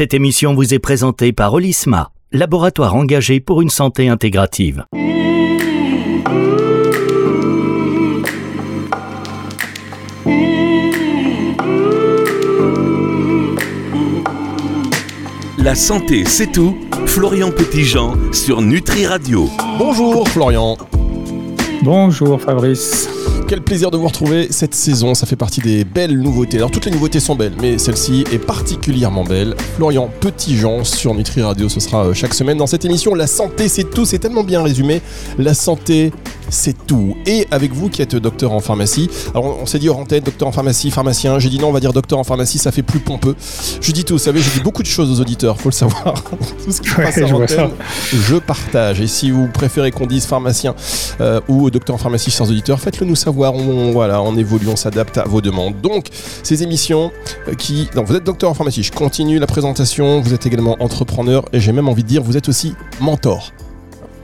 Cette émission vous est présentée par Olisma, laboratoire engagé pour une santé intégrative. La santé, c'est tout. Florian Petitjean sur Nutri Radio. Bonjour Florian. Bonjour Fabrice. Quel plaisir de vous retrouver cette saison, ça fait partie des belles nouveautés. Alors toutes les nouveautés sont belles, mais celle-ci est particulièrement belle. Florian Petitjean sur Nutri Radio, ce sera euh, chaque semaine dans cette émission. La santé c'est tout, c'est tellement bien résumé. La santé c'est tout. Et avec vous qui êtes docteur en pharmacie, alors on s'est dit hors antenne, docteur en pharmacie, pharmacien, j'ai dit non, on va dire docteur en pharmacie, ça fait plus pompeux. Je dis tout, vous savez, je dis beaucoup de choses aux auditeurs, faut le savoir. tout ce qui passe antenne, je partage. Et si vous préférez qu'on dise pharmacien euh, ou docteur en pharmacie, chers auditeurs, faites-le nous savoir. On, voilà, on évolue, on s'adapte à vos demandes. Donc, ces émissions euh, qui. Vous êtes docteur en pharmacie, je continue la présentation, vous êtes également entrepreneur et j'ai même envie de dire, vous êtes aussi mentor.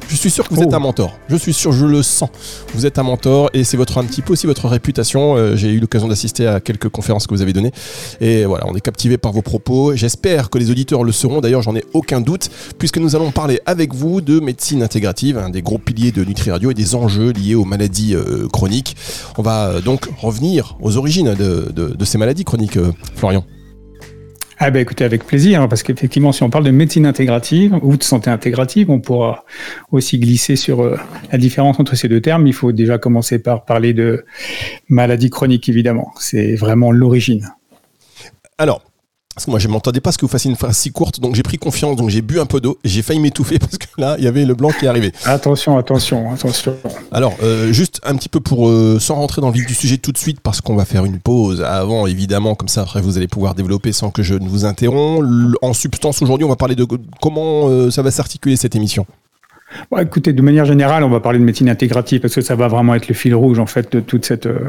Je suis sûr que vous êtes oh. un mentor. Je suis sûr, je le sens. Vous êtes un mentor et c'est votre un petit peu aussi votre réputation. Euh, j'ai eu l'occasion d'assister à quelques conférences que vous avez données et voilà, on est captivé par vos propos. J'espère que les auditeurs le seront. D'ailleurs, j'en ai aucun doute puisque nous allons parler avec vous de médecine intégrative, un des gros piliers de Nutri Radio et des enjeux liés aux maladies euh, chroniques. On va euh, donc revenir aux origines de, ces maladies chroniques, Florian. Ah ben écoutez, avec plaisir, hein, parce qu'effectivement, si on parle de médecine intégrative ou de santé intégrative, on pourra aussi glisser sur euh, la différence entre ces deux termes. Il faut déjà commencer par parler de maladie chronique, évidemment. C'est vraiment l'origine. Alors, parce que moi, je m'entendais pas ce que vous fassiez une phrase si courte, donc j'ai pris confiance, donc j'ai bu un peu d'eau, j'ai failli m'étouffer parce que là, il y avait le blanc qui est arrivé. Attention, attention, attention. Alors, euh, juste un petit peu pour, euh, sans rentrer dans le vif du sujet tout de suite, parce qu'on va faire une pause avant, évidemment, comme ça, après, vous allez pouvoir développer sans que je ne vous interromps. En substance, aujourd'hui, on va parler de comment euh, ça va s'articuler cette émission? Bon, écoutez, de manière générale, on va parler de médecine intégrative parce que ça va vraiment être le fil rouge en fait de toute cette euh,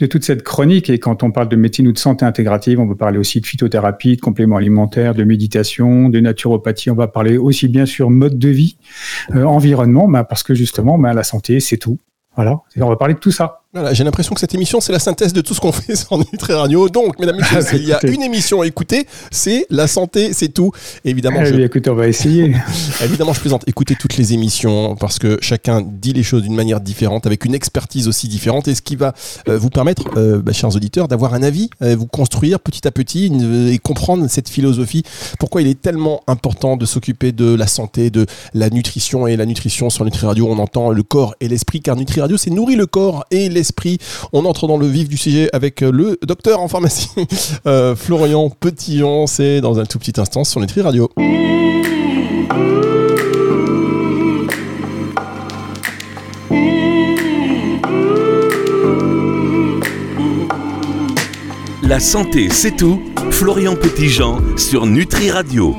de toute cette chronique. Et quand on parle de médecine ou de santé intégrative, on va parler aussi de phytothérapie, de compléments alimentaires, de méditation, de naturopathie. On va parler aussi bien sûr mode de vie, euh, environnement, bah, parce que justement, bah, la santé, c'est tout. Voilà, on va parler de tout ça. Voilà, j'ai l'impression que cette émission, c'est la synthèse de tout ce qu'on fait sur Nutri Radio. Donc, mesdames et messieurs, ah, il y a une émission à écouter, c'est la santé, c'est tout. évidemment, eh je... écoutez, on va essayer. évidemment, je plaisante. Écoutez toutes les émissions parce que chacun dit les choses d'une manière différente, avec une expertise aussi différente, et ce qui va euh, vous permettre, euh, bah, chers auditeurs, d'avoir un avis, euh, vous construire petit à petit et comprendre cette philosophie. Pourquoi il est tellement important de s'occuper de la santé, de la nutrition et la nutrition sur Nutri Radio? On entend le corps et l'esprit, car Nutri Radio, c'est nourrir le corps et l'esprit. On entre dans le vif du sujet avec euh, le docteur en pharmacie, euh, Florian Petillon. C'est dans un tout petit instant sur Nutri Radio. La santé, c'est tout. Florian Petitjean sur Nutri Radio.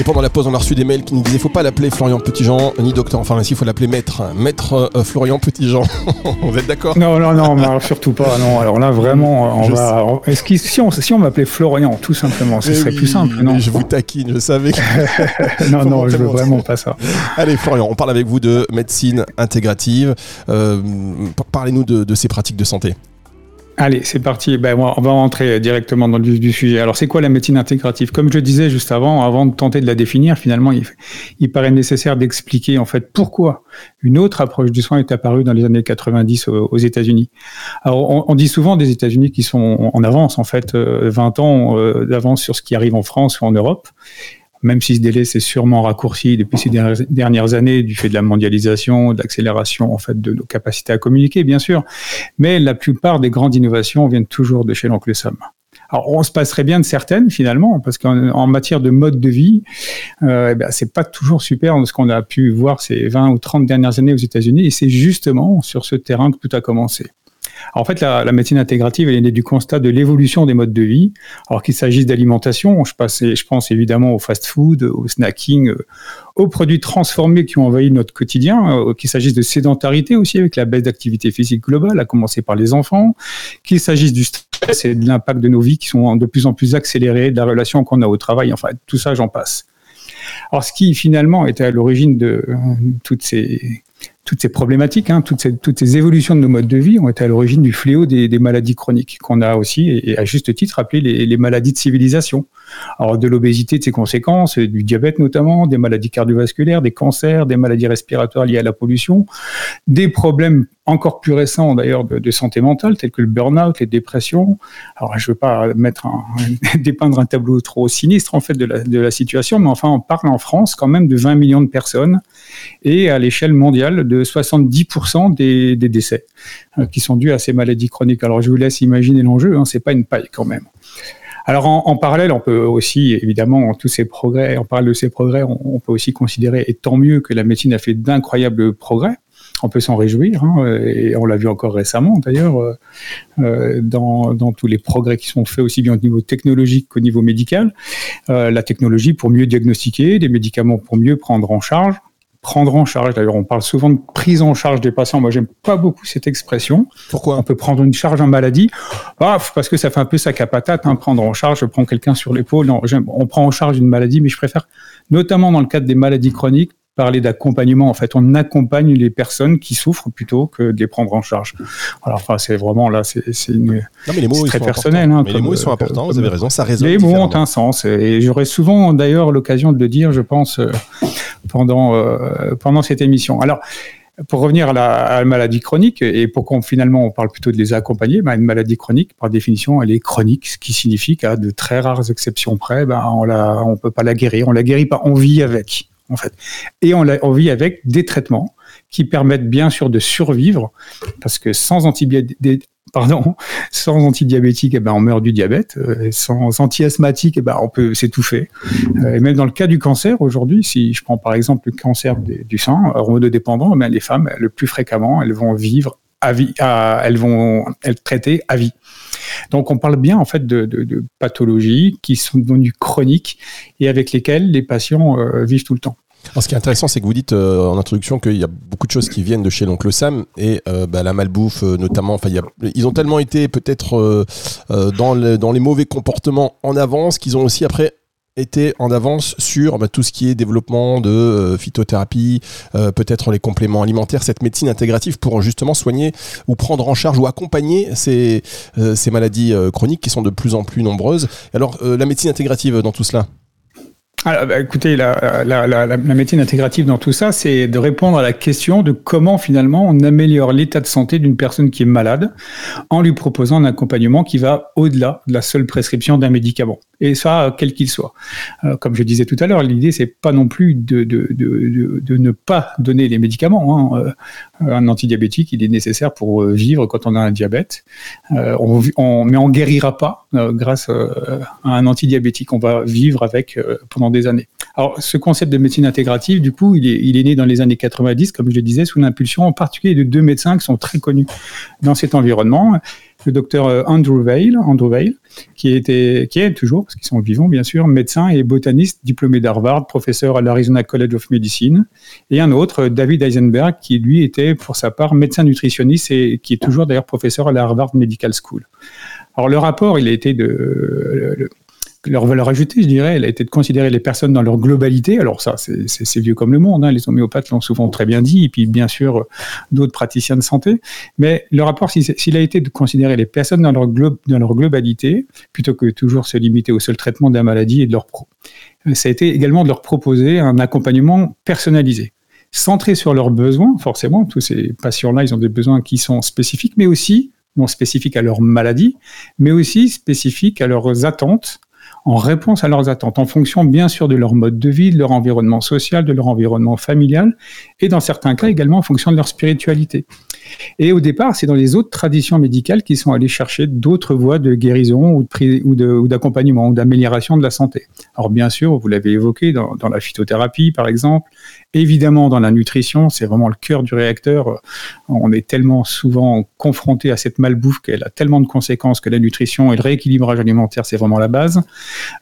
Et pendant la pause, on a reçu des mails qui nous disaient faut pas l'appeler Florian Petitjean, ni docteur en pharmacie, il faut l'appeler maître. Maître euh, Florian Petitjean. Vous êtes d'accord? Non, non, non, surtout pas. Non, alors là, vraiment, on va. Est-ce que si on, si on m'appelait Florian, tout simplement, ce eh serait plus simple, non? Je vous taquine, je savais. non, non, je veux vraiment pas ça. Allez, Florian, on parle avec vous de médecine intégrative. Euh, parlez-nous de ces pratiques de santé. Allez, c'est parti. Ben, on va rentrer directement dans le vif du sujet. Alors, c'est quoi la médecine intégrative? Comme je disais juste avant, avant de tenter de la définir, finalement, il, paraît nécessaire d'expliquer en fait pourquoi une autre approche du soin est apparue dans les années 90 aux, États-Unis. Alors, on, dit souvent des États-Unis qui sont en avance, en fait, 20 euh, ans euh, d'avance sur ce qui arrive en France ou en Europe même si ce délai s'est sûrement raccourci depuis ces dernières années du fait de la mondialisation, de l'accélération en fait de nos capacités à communiquer, bien sûr. Mais la plupart des grandes innovations viennent toujours de chez l'oncle Sam. Alors, on se passerait bien de certaines finalement, parce qu'en matière de mode de vie, euh, eh ben, c'est pas toujours super ce qu'on a pu voir ces 20 ou 30 dernières années aux États-Unis, et c'est justement sur ce terrain que tout a commencé en fait, la, médecine intégrative, elle est née du constat de l'évolution des modes de vie. Alors qu'il s'agisse d'alimentation, je, pense évidemment au fast-food, au snacking, euh, aux produits transformés qui ont envahi notre quotidien, euh, qu'il s'agisse de sédentarité aussi avec la baisse d'activité physique globale, à commencer par les enfants, qu'il s'agisse du stress et de l'impact de nos vies qui sont de plus en plus accélérés, de la relation qu'on a au travail, enfin tout ça, j'en passe. Alors ce qui finalement était à l'origine de euh, toutes ces problématiques, hein, toutes, ces, toutes, ces, évolutions de nos modes de vie ont été à l'origine du fléau des, maladies chroniques qu'on a aussi, et, à juste titre, appelé les, maladies de civilisation. Alors de l'obésité, de ses conséquences, du diabète notamment, des maladies cardiovasculaires, des cancers, des maladies respiratoires liées à la pollution, des problèmes encore plus récents d'ailleurs de, santé mentale, tels que le burn-out, les dépressions. Alors je ne veux pas mettre dépeindre un tableau trop sinistre en fait de la, situation, mais enfin on parle en France quand même de 20 millions de personnes et à l'échelle mondiale de 70% des, des décès euh, qui sont dus à ces maladies chroniques. Alors je vous laisse imaginer l'enjeu, hein, c'est pas une paille quand même. Alors en, parallèle, on peut aussi, évidemment, tous ces progrès, on parle de ces progrès, on, peut aussi considérer, et tant mieux que la médecine a fait d'incroyables progrès, on peut s'en réjouir, hein, et on l'a vu encore récemment d'ailleurs, euh, dans, dans, tous les progrès qui sont faits aussi bien au niveau technologique qu'au niveau médical. Euh, la technologie pour mieux diagnostiquer, des médicaments pour mieux prendre en charge, prendre en charge. D'ailleurs, on parle souvent de prise en charge des patients. Moi, j'aime pas beaucoup cette expression. Pourquoi On peut prendre une charge en maladie. Ah, parce que ça fait un peu sac à patate, hein, prendre en charge. Je prends quelqu'un sur l'épaule. Non, on prend en charge une maladie, mais je préfère, notamment dans le cadre des maladies chroniques, parler d'accompagnement. En fait, on accompagne les personnes qui souffrent plutôt que de les prendre en charge. Alors, enfin, c'est vraiment là, c'est une. Non, mais les mots, très personnel. Hein, mais les mots, ils sont importants. vous avez raison, ça résonne. Les mots ont un sens, et j'aurai souvent d'ailleurs l'occasion de le dire, je pense, euh, pendant euh, pendant cette émission. Alors. Pour revenir à la, maladie chronique, et pour qu'on finalement on parle plutôt de les accompagner, ben, une maladie chronique, par définition, elle est chronique, ce qui signifie qu'à de très rares exceptions près, ben, on ne on peut pas la guérir, on la guérit pas, on vit avec en fait. Et on, vit avec des traitements qui permettent bien sûr de survivre, parce que sans antibiotiques, pardon, sans antidiabétique, eh ben, on meurt du diabète. Euh, sans anti-asthmatique, eh ben, on peut s'étouffer. Euh, et même dans le cas du cancer, aujourd'hui, si je prends par exemple le cancer du sang, hormonodépendant, eh les femmes, le plus fréquemment, elles vont vivre à vie, elles vont être traitées à vie. Donc on parle bien en fait de, pathologies qui sont devenues chroniques et avec lesquelles les patients euh, vivent tout le temps. Ce qui est intéressant, c'est que vous dites euh, en introduction qu'il y a beaucoup de choses qui viennent de chez l'oncle Sam et euh, bah, la malbouffe notamment. Ils ont tellement été peut-être dans, dans les mauvais comportements en avance qu'ils ont aussi après était en avance sur bah, tout ce qui est développement de euh, phytothérapie, euh, peut-être les compléments alimentaires, cette médecine intégrative pour justement soigner ou prendre en charge ou accompagner ces, euh, maladies chroniques qui sont de plus en plus nombreuses. Alors, la médecine intégrative dans tout cela? Alors, bah, écoutez, la, la, médecine intégrative dans tout ça, c'est de répondre à la question de comment finalement on améliore l'état de santé d'une personne qui est malade en lui proposant un accompagnement qui va au-delà de la seule prescription d'un médicament. Et ça, quel qu'il soit. Euh, comme je disais tout à l'heure, l'idée, c'est pas non plus de, de, de, ne pas donner les médicaments. Hein. Euh, un antidiabétique, il est nécessaire pour euh, vivre quand on a un diabète. on, on, mais on guérira pas grâce à un antidiabétique. On va vivre avec pendant des années. Alors, ce concept de médecine intégrative, du coup, il est, il est né dans les années 90, comme je le disais, sous l'impulsion en particulier de deux médecins qui sont très connus dans cet environnement. Le docteur euh, Andrew Vail, Andrew qui, est toujours, parce qu'ils sont vivants bien sûr, médecin et botaniste diplômé d'Harvard, professeur à l'Arizona College of Medicine, et un autre, David Eisenberg, qui lui était pour sa part médecin nutritionniste et qui est toujours d'ailleurs professeur à la Harvard Medical School. Alors le rapport, il a été de, leur valeur ajoutée, je dirais, elle a été de considérer les personnes dans leur globalité. Alors ça, c'est vieux comme le monde, hein. les homéopathes l'ont souvent très bien dit, et puis bien sûr d'autres praticiens de santé. Mais le rapport, s'il a été de considérer les personnes dans leur, dans leur globalité, plutôt que toujours se limiter au seul traitement de la maladie et de leur pro, ça a été également de leur proposer un accompagnement personnalisé centré sur leurs besoins, forcément, tous ces patients-là, ils ont des besoins qui sont spécifiques, mais aussi non spécifiques à leur maladie, mais aussi spécifiques à leurs attentes en réponse à leurs attentes, en fonction bien sûr de leur mode de vie, de leur environnement social, de leur environnement familial, et dans certains cas également en fonction de leur spiritualité. Et au départ, c'est dans les autres traditions médicales qu'ils sont allés chercher d'autres voies de guérison ou d'accompagnement ou d'amélioration de la santé. Alors bien sûr, vous l'avez évoqué, dans, la phytothérapie par exemple, évidemment dans la nutrition, c'est vraiment le cœur du réacteur. On est tellement souvent confronté à cette malbouffe qu'elle a tellement de conséquences que la nutrition et le rééquilibrage alimentaire, c'est vraiment la base.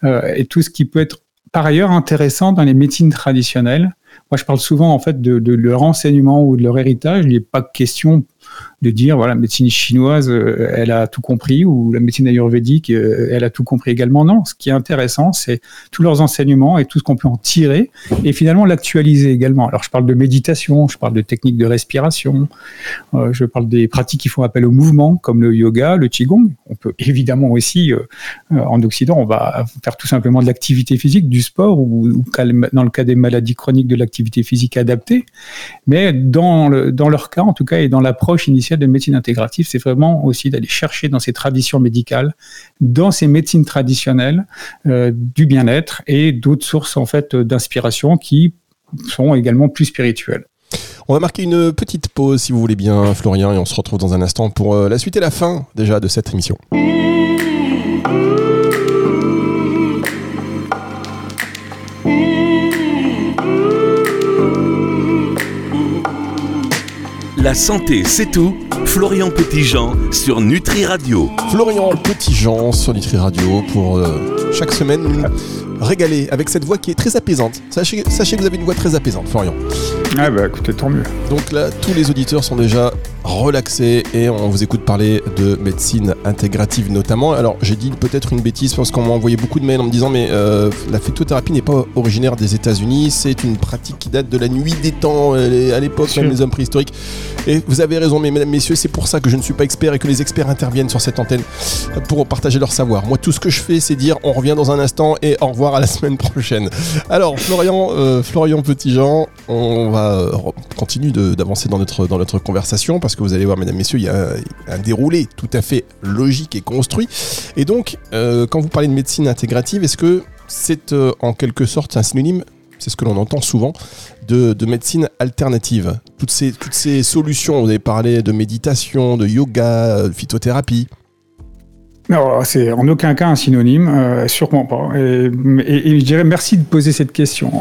Euh, et tout ce qui peut être par ailleurs intéressant dans les médecines traditionnelles. Moi, je parle souvent en fait de, leur enseignement ou de leur héritage. Il n'est pas question de dire voilà, la médecine chinoise, euh, elle a tout compris, ou la médecine ayurvédique, euh, elle a tout compris également. Non, ce qui est intéressant, c'est tous leurs enseignements et tout ce qu'on peut en tirer, et finalement l'actualiser également. Alors je parle de méditation, je parle de techniques de respiration, euh, je parle des pratiques qui font appel au mouvement, comme le yoga, le qigong. On peut évidemment aussi, en Occident, on va faire tout simplement de l'activité physique, du sport, ou, dans le cas des maladies chroniques, de l'activité physique adaptée. Mais dans, dans leur cas, en tout cas, et dans l'approche initiale de médecine intégrative, c'est vraiment aussi d'aller chercher dans ces traditions médicales, dans ces médecines traditionnelles, euh, du bien-être et d'autres sources en fait d'inspiration qui sont également plus spirituelles. On va marquer une petite pause si vous voulez bien, Florian, et on se retrouve dans un instant pour euh, la suite et la fin déjà de cette émission. La santé, c'est tout. Florian Petitjean sur Nutri Radio. Florian Petitjean sur Nutri Radio pour euh, chaque semaine régaler avec cette voix qui est très apaisante. Sachez, sachez que vous avez une voix très apaisante, Florian. Ah bah écoutez, tant mieux. Donc là, tous les auditeurs sont déjà relaxés et on vous écoute parler de médecine intégrative notamment. Alors j'ai dit peut-être une bêtise parce qu'on m'a envoyé beaucoup de mails en me disant mais euh, la phytothérapie n'est pas originaire des États-Unis, c'est une pratique qui date de la nuit des temps, à l'époque même des hommes préhistoriques. Et vous avez raison, mais mesdames, messieurs, c'est pour ça que je ne suis pas expert et que les experts interviennent sur cette antenne pour partager leur savoir. Moi, tout ce que je fais, c'est dire on revient dans un instant et au revoir à la semaine prochaine. Alors Florian, euh, Florian Petitjean, on va euh, continuer d'avancer dans notre, dans notre conversation parce que vous allez voir, mesdames, messieurs, il y a un, déroulé tout à fait logique et construit. Et donc, euh, quand vous parlez de médecine intégrative, est-ce que c'est en quelque sorte un synonyme c'est ce que l'on entend souvent, de, médecine alternative? Toutes ces, toutes ces solutions, vous avez parlé de méditation, de yoga, de phytothérapie. Non, c'est en aucun cas un synonyme, euh, sûrement pas. Et, je dirais merci de poser cette question.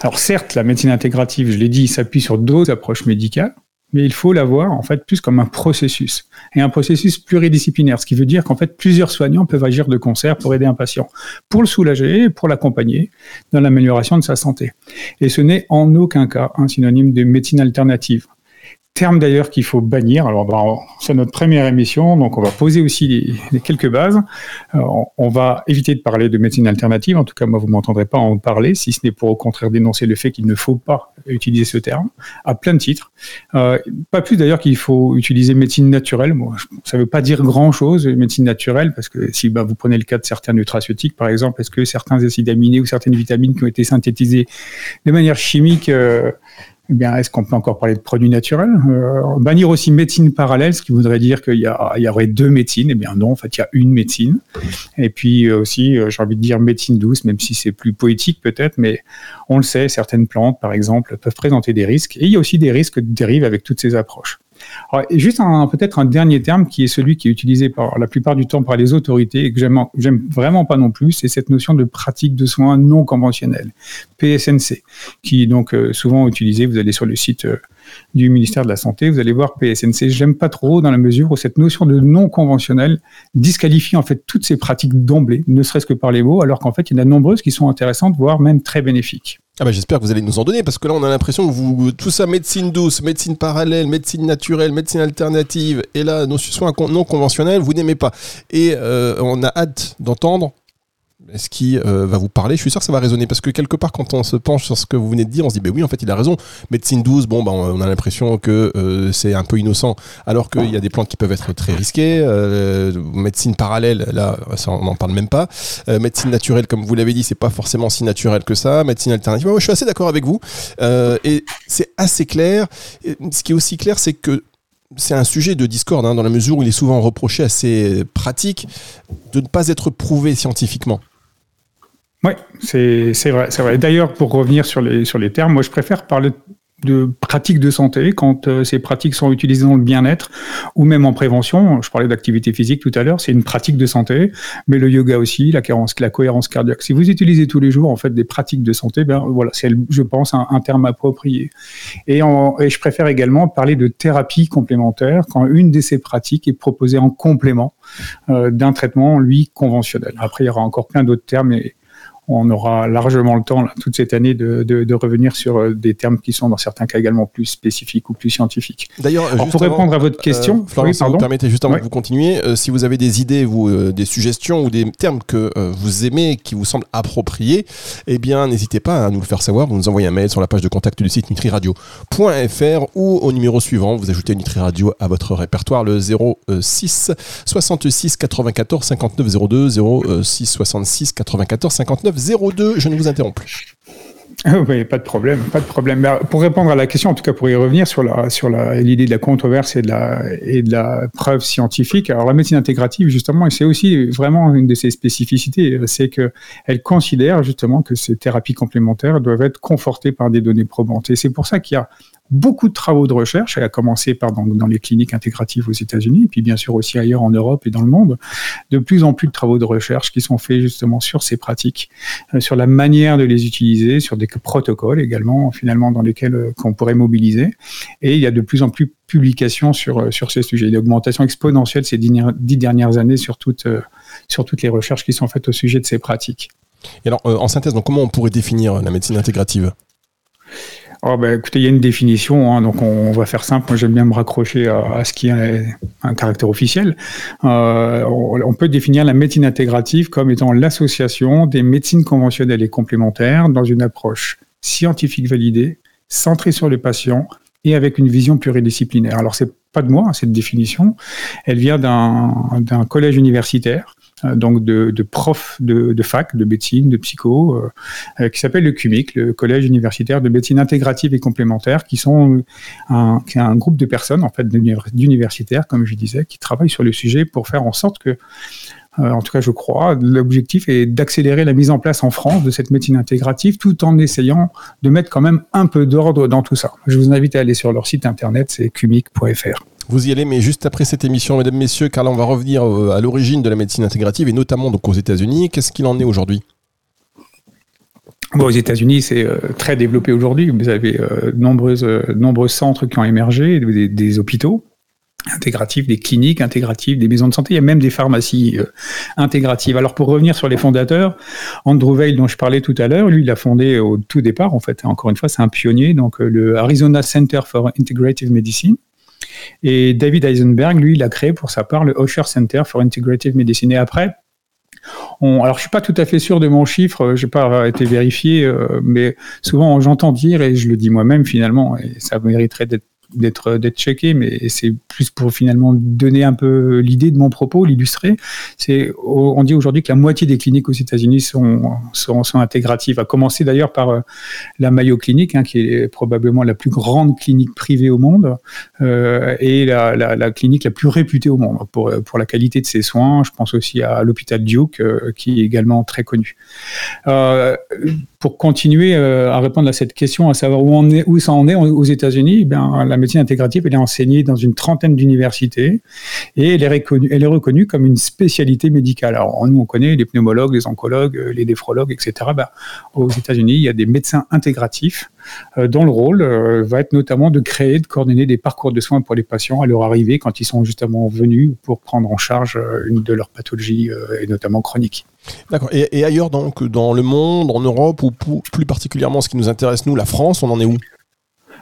Alors certes, la médecine intégrative, je l'ai dit, s'appuie sur d'autres approches médicales, mais il faut la voir en fait plus comme un processus et un processus pluridisciplinaire, ce qui veut dire qu'en fait plusieurs soignants peuvent agir de concert pour aider un patient, pour le soulager, pour l'accompagner dans l'amélioration de sa santé. Et ce n'est en aucun cas un synonyme de médecine alternative terme d'ailleurs qu'il faut bannir. Alors, c'est notre première émission, donc on va poser aussi quelques bases. Euh, on va éviter de parler de médecine alternative. En tout cas, moi, vous m'entendrez pas en parler, si ce n'est pour au contraire dénoncer le fait qu'il ne faut pas utiliser ce terme à plein de titres. Euh, pas plus d'ailleurs qu'il faut utiliser médecine naturelle. Moi, ça ne veut pas dire grand-chose, médecine naturelle, parce que si bah, vous prenez le cas de certains nutraceutiques, par exemple, est-ce que certains acides aminés ou certaines vitamines qui ont été synthétisées de manière chimique euh, eh bien, est-ce qu'on peut encore parler de produits naturels? Euh, Bannir aussi médecine parallèle, ce qui voudrait dire qu'il y, y, aurait deux médecines. Eh bien non, en fait, il y a une médecine. Et puis euh, aussi, euh, j'ai envie de dire médecine douce, même si c'est plus poétique peut-être, mais on le sait, certaines plantes, par exemple, peuvent présenter des risques. Et il y a aussi des risques qui dérivent avec toutes ces approches. Alors, juste peut-être un dernier terme qui est celui qui est utilisé par la plupart du temps par les autorités et que j'aime vraiment pas non plus, c'est cette notion de pratique de soins non conventionnels, PSNC, qui est donc euh, souvent utilisé. Vous allez sur le site euh, du ministère de la Santé, vous allez voir PSNC. J'aime pas trop dans la mesure où cette notion de non conventionnel disqualifie en fait toutes ces pratiques d'emblée, ne serait-ce que par les mots, alors qu'en fait il y en a nombreuses qui sont intéressanutes, voire même très bénéfiques. Ah bah j'espère que vous allez nous en donner parce que là on a l'impression que vous tout ça médecine douce, médecine parallèle, médecine naturelle, médecine alternative et là nos soins non conventionnels vous n'aimez pas. Et euh, on a hâte d'entendre ce qui euh, va vous parler? Je suis sûr que ça va résonner parce que quelque part, quand on se penche sur ce que vous venez de dire, on se dit, ben oui, en fait, il a raison. Médecine douce, bon, ben, on a l'impression que euh, c'est un peu innocent, alors qu'il y a des plantes qui peuvent être très risquées. Euh, médecine parallèle, là, on n'en parle même pas. médecine naturelle, comme vous l'avez dit, c'est pas forcément si naturel que ça. Médecine alternative, moi, je suis assez d'accord avec vous. et c'est assez clair. ce qui est aussi clair, c'est que c'est un sujet de discorde, hein, dans la mesure où il est souvent reproché à ces pratiques de ne pas être prouvé scientifiquement. Oui, c'est vrai. D'ailleurs, pour revenir sur les, sur les termes, moi je préfère parler de pratiques de santé quand euh, ces pratiques sont utilisées dans le bien-être ou même en prévention. Je parlais d'activité physique tout à l'heure, c'est une pratique de santé, mais le yoga aussi, la cohérence, cardiaque. Si vous utilisez tous les jours en fait des pratiques de santé, ben voilà, c'est je pense un, terme approprié. Et, je préfère également parler de thérapie complémentaire quand une de ces pratiques est proposée en complément euh, d'un traitement lui conventionnel. Après, il y aura encore plein d'autres termes. On aura largement le temps toute cette année de, revenir sur des termes qui sont dans certains cas également plus spécifiques ou plus scientifiques. D'ailleurs, pour répondre à votre question, Florence, vous permettez justement que vous continuez, si vous avez des idées, vous, des suggestions ou des termes que vous aimez, qui vous semblent appropriés, eh bien, n'hésitez pas à nous le faire savoir. Vous nous envoyez un mail sur la page de contact du site nutriradio.fr ou au numéro suivant, vous ajoutez Nutri Radio à votre répertoire, le 06 66 94 59 02, 06 66 94 59 02. Je ne vous interromps plus. Oui, pas de problème, pas de problème. pour répondre à la question, en tout cas pour y revenir sur la sur l'idée de la controverse et de la et de la preuve scientifique. Alors la médecine intégrative justement, c'est aussi vraiment une de ses spécificités, c'est que elle considère justement que ces thérapies complémentaires doivent être confortées par des données probantes. Et c'est pour ça qu'il y a beaucoup de travaux de recherche, à commencer par dans, dans, les cliniques intégratives aux États-Unis, et puis bien sûr aussi ailleurs en Europe et dans le monde, de plus en plus de travaux de recherche qui sont faits justement sur ces pratiques, euh, sur la manière de les utiliser, sur des protocoles également finalement dans lesquels euh, qu'on pourrait mobiliser. Et il y a de plus en plus publications sur, euh, sur ces sujets. Une augmentation exponentielle ces dix dernières années sur toutes, sur toutes les recherches qui sont faites au sujet de ces pratiques. Et alors, en synthèse, donc, comment on pourrait définir la médecine intégrative? Oh ben, écoutez, il y a une définition, hein, donc on, va faire simple. Moi, j'aime bien me raccrocher à, ce qui est un caractère officiel. Euh, on, peut définir la médecine intégrative comme étant l'association des médecines conventionnelles et complémentaires dans une approche scientifique validée, centrée sur le patient et avec une vision pluridisciplinaire. Alors, c'est pas de moi, hein, cette définition. Elle vient d'un collège universitaire donc de, profs de, fac, de médecine, de psycho, euh, euh, qui s'appelle le CUMIC, le Collège universitaire de médecine intégrative et complémentaire, qui sont un, un groupe de personnes, en fait, d'universitaires, comme je disais, qui travaillent sur le sujet pour faire en sorte que en tout cas, je crois, l'objectif est d'accélérer la mise en place en France de cette médecine intégrative tout en essayant de mettre quand même un peu d'ordre dans tout ça. Je vous invite à aller sur leur site internet, c'est cumic.fr. Vous y allez, mais juste après cette émission, mesdames, messieurs, car là, on va revenir euh, à l'origine de la médecine intégrative et notamment donc aux États-Unis. Qu'est-ce qu'il en est aujourd'hui? Aux États-Unis, c'est euh, très développé aujourd'hui. Vous avez euh, nombreuses, nombreux centres qui ont émergé, des, hôpitaux intégratifs, des cliniques intégratives, des maisons de santé. Il y a même des pharmacies intégratives. Alors, pour revener sur les fondateurs, Andrew Weil, dont je parlais tout à l'heure, lui, il a fondé au tout départ, en fait, encore une fois, c'est un pionnier, donc le Arizona Center for Integrative Medicine et David Eisenberg, lui, il a créé pour sa part le Osher Center for Integrative Medicine. Et après, on, alors je suis pas tout à fait sûr de mon chiffre, je n'ai pas été vérifié, euh, mais souvent j'entends dire, et je le dis moi-même finalement, et ça mériterait d'être d'être checké, mais c'est plus pour finalement donner un peu l'idée de mon propos, l'illustrer. C'est on dit aujourd'hui que la moitié des cliniques aux États-Unis sont, sont, sont intégratives. À commencer d'ailleurs par euh, la Mayo Clinic, hein, qui est probablement la plus grande clinique privée au monde euh, et la, clinique la plus réputée au monde pour pour la qualité de ses soins. Je pense aussi à l'hôpital Duke, euh, qui est également très connu. Euh, pour continuer euh, à répondre à cette question, à savoir où, on est, ça en est aux États-Unis, eh la médecine intégrative, elle est enseignée dans une trentaine d'universités et elle est, reconnue, comme une spécialité médicale. Alors, nous, on connaît les pneumologues, les oncologues, les néphrologues, etc. Ben, aux États-Unis, il y a des médecins intégratifs euh, dont le rôle euh, va être notamment de créer, de coordonner des parcours de soins pour les patients à leur arrivée quand ils sont justement venus pour prendre en charge une de leurs pathologies et notamment chroniques. D'accord. Et, ailleurs, donc, dans le monde, en Europe, ou plus particulièrement ce qui nous intéresse, nous, la France, on en est où?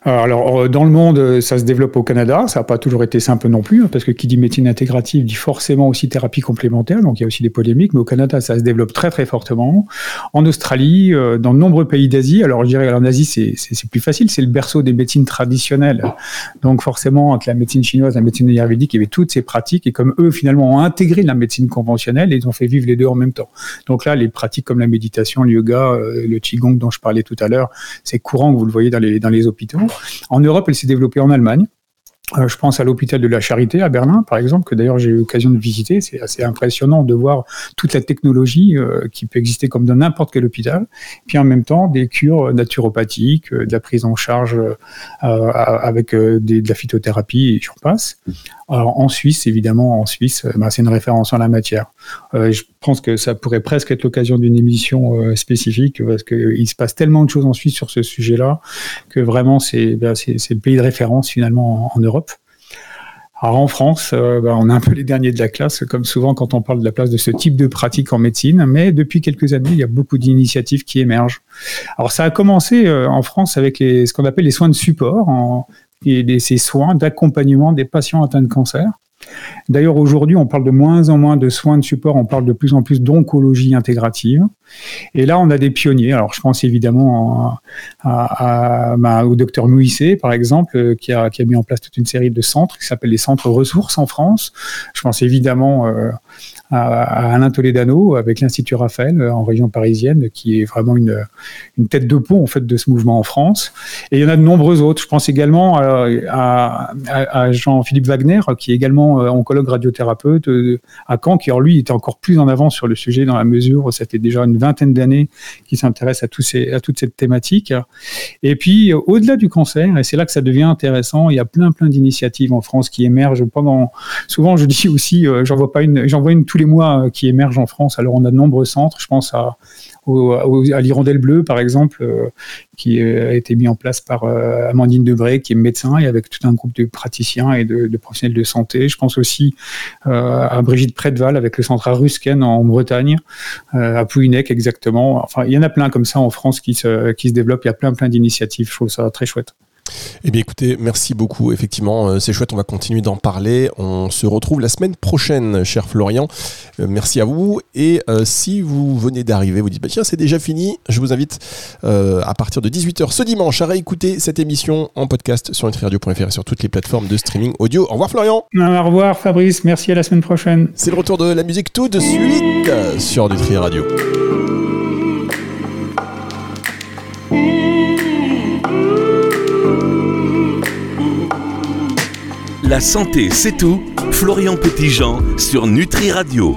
Alors, euh, dans le monde, euh, ça se développe au Canada. Ça n'a pas toujours été simple non plus, hein, parce que qui dit médecine intégrative dit forcément aussi thérapie complémentaire. Donc, il y a aussi des polémiques. Mais au Canada, ça se développe très, très fortement. En Australie, euh, dans de nombreux pays d'Asie. Alors, je dirais, en Asie, c'est plus facile. C'est le berceau des médecines traditionnelles. Donc, forcément, avec la médecine chinoise, la médecine ayurvédique, il y avait toutes ces pratiques. Et comme eux, finalement, ont intégré la médecine conventionnelle, ils ont fait vivre les deux en même temps. Donc là, les pratiques comme la méditation, le yoga, le qigong dont je parlais tout à l'heure, c'est courant que vous le voyez dans les, dans les hôpitaux. En Europe, elle s'est développée en Allemagne. Euh, je pense à l'hôpital de la Charité à Berlin, par exemple, que d'ailleurs j'ai eu l'occasion de visiter. C'est assez impressionnant de voir toute la technologie euh, qui peut exister comme dans n'importe quel hôpital. Puis en même temps, des cures naturopathiques, euh, de la prise en charge avec de la phytothérapie et j'en passe. Alors en Suisse, évidemment, en Suisse, bah, c'est une référence en la matière. je pense que ça pourrait presque être l'occasion d'une émission spécifique parce qu'il se passe tellement de choses en Suisse sur ce sujet-là que vraiment c'est bah, le pays de référence finalement en Europe. Alors en France, euh, bah, on est un peu les derniers de la classe, comme souvent quand on parle de la place de ce type de pratique en médecine, mais depuis quelques années, il y a beaucoup d'initiatives qui émergent. Alors ça a commencé euh, en France avec ce qu'on appelle les soins de support ces soins d'accompagnement des patients atteints de cancer. D'ailleurs, aujourd'hui, on parle de moins en moins de soins de support, on parle de plus en plus d'oncologie intégrative. Et là, on a des pionniers. Alors, je pense évidemment bah, au docteur Mouissé, par exemple, euh, qui a, mis en place toute une série de centres qui s'appellent les centres ressources en France. Je pense évidemment euh, à, Alain Toledano avec l'Institut Raphaël euh, en région parisienne, qui est vraiment une, une, tête de pont en fait de ce mouvement en France. Et il y en a de nombreux autres. Je pense également à, à Jean-Philippe Wagner, qui est également oncologue radiothérapeute à Caen, qui lui était encore plus en avance sur le sujet dans la mesure où ça fait déjà une vingtaine d'années qu'il s'intéresse à, toute cette thématique. Et puis, au-delà du cancer, et c'est là que ça devient intéressant, il y a plein plein d'initiatives en France qui émergent. Souvent, je dis aussi, euh, j'en vois pas une, j'en vois une tous les mois euh, qui émerge en France. Alors, on a de nombreux centres. Je pense à l'Hirondelle Bleue, par exemple, euh, qui a été mis en place par euh, Amandine Debré, qui est médecin, et avec tout un groupe de praticiens et de, professionnels de santé. Je pense aussi euh, à Brigitte Prédeval, avec le centre à Rusken en Bretagne, à Pouinec exactement. Enfin, il y en a plein comme ça en France qui se, qui se développent. Il y a plein, plein d'initiatives. Je trouve ça très chouette. Eh bien écoutez, merci beaucoup. Effectivement, euh, c'est chouette, on va continuer d'en parler. On se retrouve la semaine prochaine, cher Florian. Euh, merci à vous. Et euh, si vous venez d'arriver, vous dites, bah, tiens, c'est déjà fini, je vous invite à partir de 18h ce dimanche à réécouter cette émission en podcast sur nutriradio.fr et sur toutes les plateformes de streaming audio. Au revoir Florian. Au revoir Fabrice, merci à la semaine prochaine. C'est le retour de la musique tout de suite sur Nutri Radio. La santé, c'est tout. Florian Petitjean sur Nutri Radio.